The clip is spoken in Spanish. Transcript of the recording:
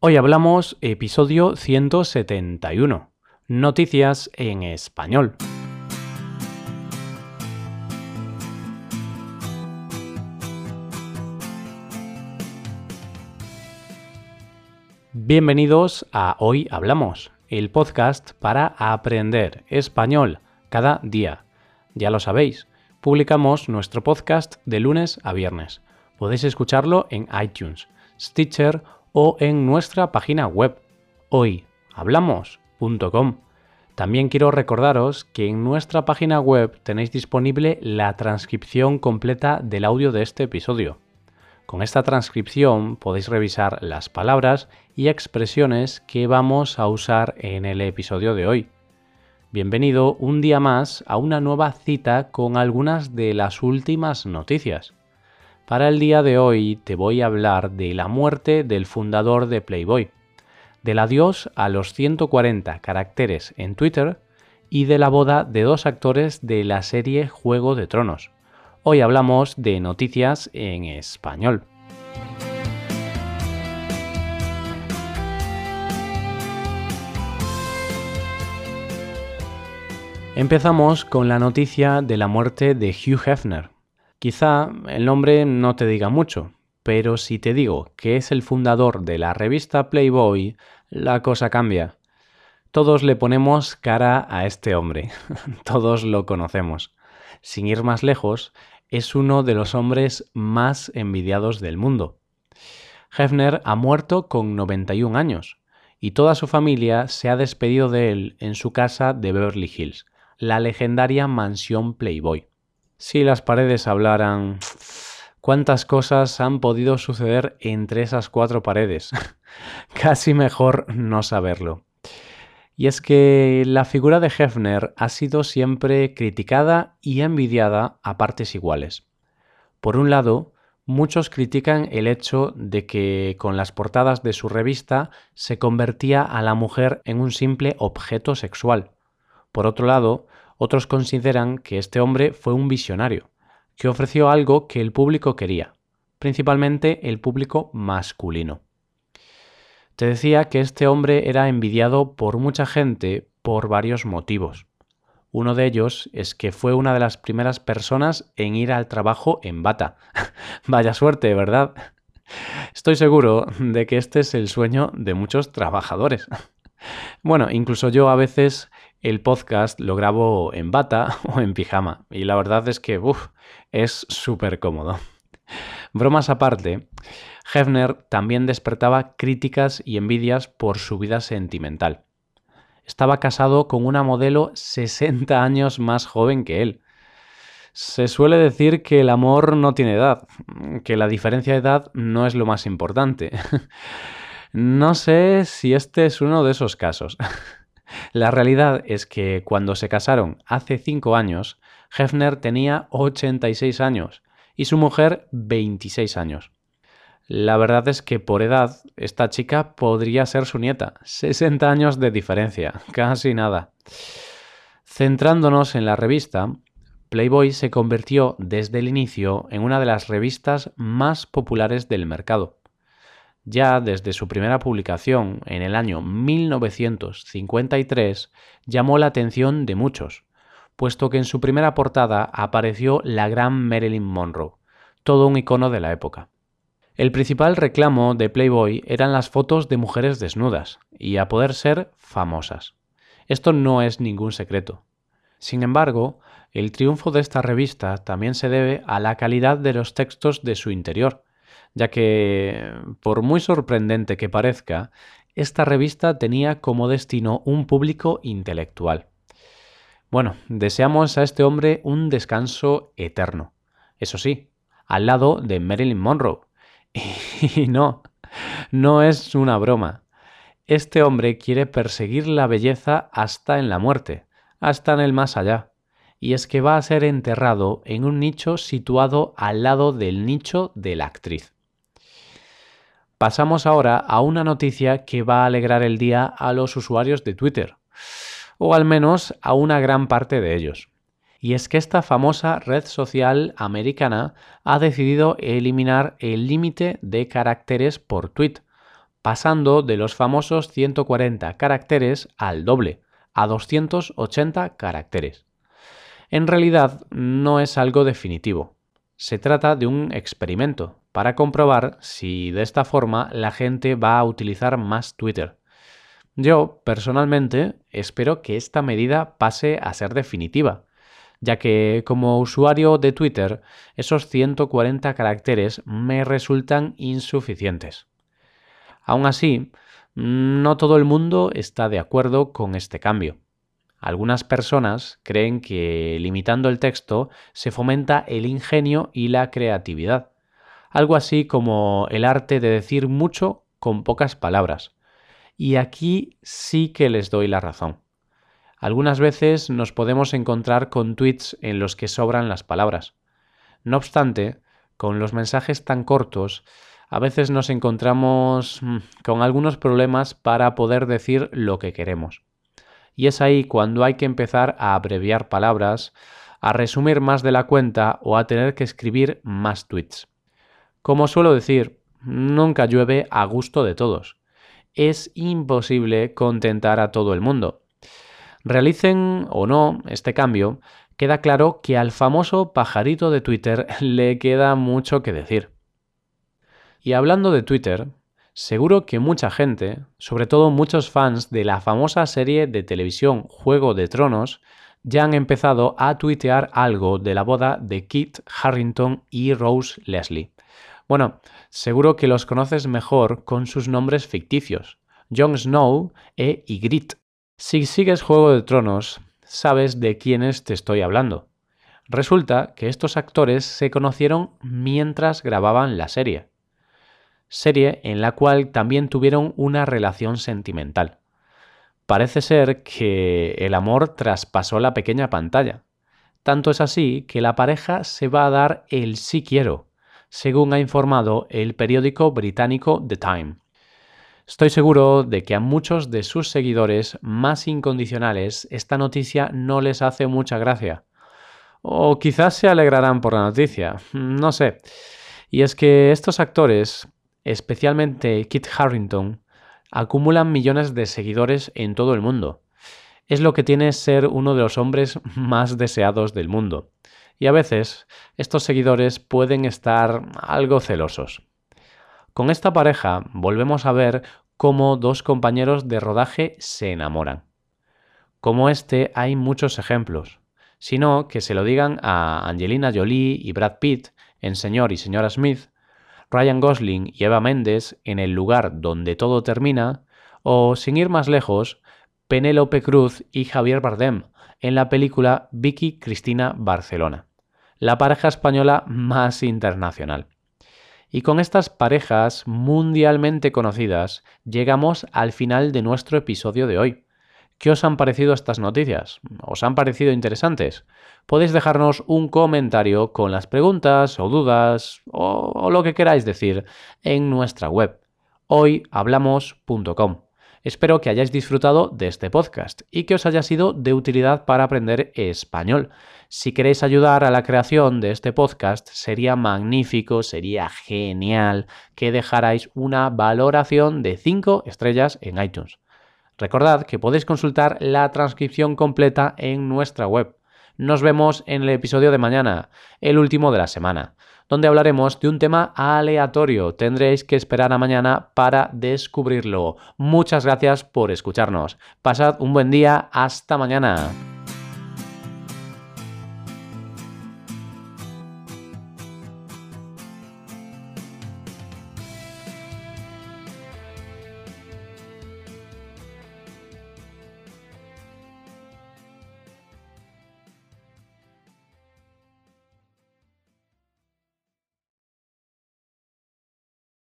Hoy hablamos episodio 171, Noticias en español. Bienvenidos a Hoy Hablamos, el podcast para aprender español cada día. Ya lo sabéis, publicamos nuestro podcast de lunes a viernes. Podéis escucharlo en iTunes, Stitcher o en nuestra página web hoyhablamos.com. También quiero recordaros que en nuestra página web tenéis disponible la transcripción completa del audio de este episodio. Con esta transcripción podéis revisar las palabras y expresiones que vamos a usar en el episodio de hoy. Bienvenido un día más a una nueva cita con algunas de las últimas noticias. Para el día de hoy te voy a hablar de la muerte del fundador de Playboy, del adiós a los 140 caracteres en Twitter y de la boda de dos actores de la serie Juego de Tronos. Hoy hablamos de noticias en español. Empezamos con la noticia de la muerte de Hugh Hefner, Quizá el nombre no te diga mucho, pero si te digo que es el fundador de la revista Playboy, la cosa cambia. Todos le ponemos cara a este hombre, todos lo conocemos. Sin ir más lejos, es uno de los hombres más envidiados del mundo. Hefner ha muerto con 91 años y toda su familia se ha despedido de él en su casa de Beverly Hills, la legendaria mansión Playboy. Si las paredes hablaran, ¿cuántas cosas han podido suceder entre esas cuatro paredes? Casi mejor no saberlo. Y es que la figura de Hefner ha sido siempre criticada y envidiada a partes iguales. Por un lado, muchos critican el hecho de que con las portadas de su revista se convertía a la mujer en un simple objeto sexual. Por otro lado, otros consideran que este hombre fue un visionario, que ofreció algo que el público quería, principalmente el público masculino. Te decía que este hombre era envidiado por mucha gente por varios motivos. Uno de ellos es que fue una de las primeras personas en ir al trabajo en bata. Vaya suerte, ¿verdad? Estoy seguro de que este es el sueño de muchos trabajadores. Bueno, incluso yo a veces el podcast lo grabo en bata o en pijama y la verdad es que es súper cómodo. Bromas aparte, Hefner también despertaba críticas y envidias por su vida sentimental. Estaba casado con una modelo 60 años más joven que él. Se suele decir que el amor no tiene edad, que la diferencia de edad no es lo más importante. no sé si este es uno de esos casos. La realidad es que cuando se casaron hace cinco años, Hefner tenía 86 años y su mujer 26 años. La verdad es que por edad esta chica podría ser su nieta, 60 años de diferencia, casi nada. Centrándonos en la revista, Playboy se convirtió desde el inicio en una de las revistas más populares del mercado ya desde su primera publicación en el año 1953 llamó la atención de muchos, puesto que en su primera portada apareció la gran Marilyn Monroe, todo un icono de la época. El principal reclamo de Playboy eran las fotos de mujeres desnudas, y a poder ser famosas. Esto no es ningún secreto. Sin embargo, el triunfo de esta revista también se debe a la calidad de los textos de su interior, ya que, por muy sorprendente que parezca, esta revista tenía como destino un público intelectual. Bueno, deseamos a este hombre un descanso eterno. Eso sí, al lado de Marilyn Monroe. Y no, no es una broma. Este hombre quiere perseguir la belleza hasta en la muerte, hasta en el más allá. Y es que va a ser enterrado en un nicho situado al lado del nicho de la actriz. Pasamos ahora a una noticia que va a alegrar el día a los usuarios de Twitter, o al menos a una gran parte de ellos. Y es que esta famosa red social americana ha decidido eliminar el límite de caracteres por tweet, pasando de los famosos 140 caracteres al doble, a 280 caracteres. En realidad no es algo definitivo. Se trata de un experimento para comprobar si de esta forma la gente va a utilizar más Twitter. Yo, personalmente, espero que esta medida pase a ser definitiva, ya que como usuario de Twitter, esos 140 caracteres me resultan insuficientes. Aún así, no todo el mundo está de acuerdo con este cambio. Algunas personas creen que limitando el texto se fomenta el ingenio y la creatividad, algo así como el arte de decir mucho con pocas palabras. Y aquí sí que les doy la razón. Algunas veces nos podemos encontrar con tweets en los que sobran las palabras. No obstante, con los mensajes tan cortos, a veces nos encontramos mm, con algunos problemas para poder decir lo que queremos. Y es ahí cuando hay que empezar a abreviar palabras, a resumir más de la cuenta o a tener que escribir más tweets. Como suelo decir, nunca llueve a gusto de todos. Es imposible contentar a todo el mundo. Realicen o no este cambio, queda claro que al famoso pajarito de Twitter le queda mucho que decir. Y hablando de Twitter, Seguro que mucha gente, sobre todo muchos fans de la famosa serie de televisión Juego de Tronos, ya han empezado a tuitear algo de la boda de Kit Harrington y Rose Leslie. Bueno, seguro que los conoces mejor con sus nombres ficticios, Jon Snow e Ygritte. Si sigues Juego de Tronos, sabes de quiénes te estoy hablando. Resulta que estos actores se conocieron mientras grababan la serie serie en la cual también tuvieron una relación sentimental. Parece ser que el amor traspasó la pequeña pantalla. Tanto es así que la pareja se va a dar el sí quiero, según ha informado el periódico británico The Time. Estoy seguro de que a muchos de sus seguidores más incondicionales esta noticia no les hace mucha gracia. O quizás se alegrarán por la noticia, no sé. Y es que estos actores especialmente Kit Harrington, acumulan millones de seguidores en todo el mundo. Es lo que tiene ser uno de los hombres más deseados del mundo. Y a veces estos seguidores pueden estar algo celosos. Con esta pareja volvemos a ver cómo dos compañeros de rodaje se enamoran. Como este hay muchos ejemplos, sino que se lo digan a Angelina Jolie y Brad Pitt en Señor y Señora Smith, Ryan Gosling y Eva Méndez en El lugar donde todo termina, o, sin ir más lejos, Penélope Cruz y Javier Bardem en la película Vicky Cristina Barcelona, la pareja española más internacional. Y con estas parejas mundialmente conocidas llegamos al final de nuestro episodio de hoy. ¿Qué os han parecido estas noticias? ¿Os han parecido interesantes? Podéis dejarnos un comentario con las preguntas o dudas o, lo que queráis decir en nuestra web hoyhablamos.com. Espero que hayáis disfrutado de este podcast y que os haya sido de utilidad para aprender español. Si queréis ayudar a la creación de este podcast, sería magnífico, sería genial que dejarais una valoración de 5 estrellas en iTunes. Recordad que podéis consultar la transcripción completa en nuestra web. Nos vemos en el episodio de mañana, el último de la semana, donde hablaremos de un tema aleatorio. Tendréis que esperar a mañana para descubrirlo. Muchas gracias por escucharnos. Pasad un buen día. Hasta mañana.